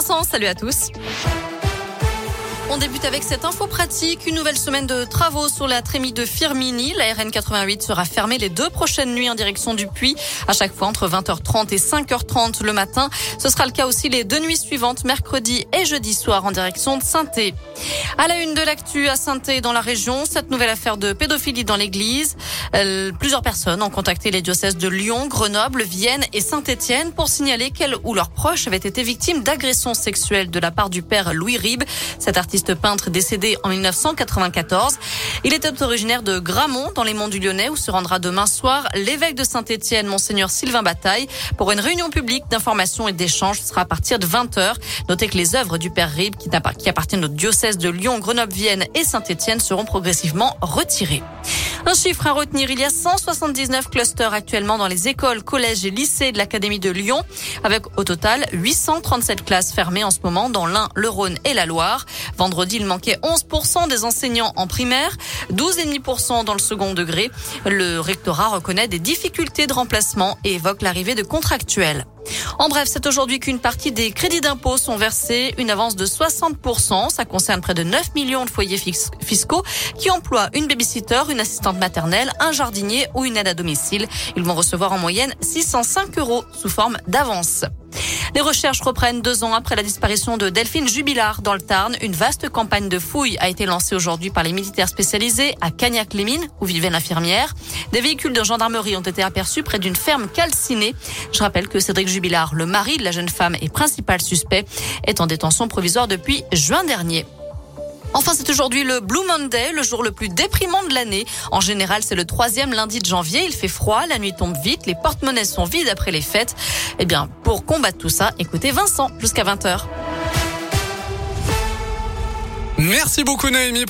Salut à tous. On débute avec cette info pratique. Une nouvelle semaine de travaux sur la trémie de Firmini. La RN 88 sera fermée les deux prochaines nuits en direction du Puy. À chaque fois entre 20h30 et 5h30 le matin. Ce sera le cas aussi les deux nuits suivantes, mercredi et jeudi soir en direction de saint À la une de l'actu à saint dans la région, cette nouvelle affaire de pédophilie dans l'église. Euh, plusieurs personnes ont contacté les diocèses de Lyon, Grenoble, Vienne et Saint-Étienne pour signaler qu'elles ou leurs proches avaient été victimes d'agressions sexuelles de la part du père Louis Ribes. Cet artiste peintre décédé en 1994. Il était originaire de Gramont, dans les monts du Lyonnais, où se rendra demain soir l'évêque de Saint-Étienne, monseigneur Sylvain Bataille, pour une réunion publique d'information et d'échange. Ce sera à partir de 20h. Notez que les œuvres du père Rib, qui appartiennent au diocèse de Lyon, Grenoble, Vienne et Saint-Étienne, seront progressivement retirées. Un chiffre à retenir, il y a 179 clusters actuellement dans les écoles, collèges et lycées de l'Académie de Lyon, avec au total 837 classes fermées en ce moment dans l'Ain, le Rhône et la Loire. Vendredi, il manquait 11% des enseignants en primaire, 12,5% dans le second degré. Le rectorat reconnaît des difficultés de remplacement et évoque l'arrivée de contractuels. En bref, c'est aujourd'hui qu'une partie des crédits d'impôt sont versés, une avance de 60%. Ça concerne près de 9 millions de foyers fiscaux qui emploient une babysitter, une assistante maternelle, un jardinier ou une aide à domicile. Ils vont recevoir en moyenne 605 euros sous forme d'avance. Les recherches reprennent deux ans après la disparition de Delphine Jubilard dans le Tarn. Une vaste campagne de fouilles a été lancée aujourd'hui par les militaires spécialisés à Cagnac-les-Mines, où vivait l'infirmière. Des véhicules de gendarmerie ont été aperçus près d'une ferme calcinée. Je rappelle que Cédric Jubilard, le mari de la jeune femme et principal suspect, est en détention provisoire depuis juin dernier. Enfin, c'est aujourd'hui le Blue Monday, le jour le plus déprimant de l'année. En général, c'est le troisième lundi de janvier. Il fait froid, la nuit tombe vite, les porte-monnaies sont vides après les fêtes. Eh bien, pour combattre tout ça, écoutez Vincent jusqu'à 20h. Merci beaucoup Noémie.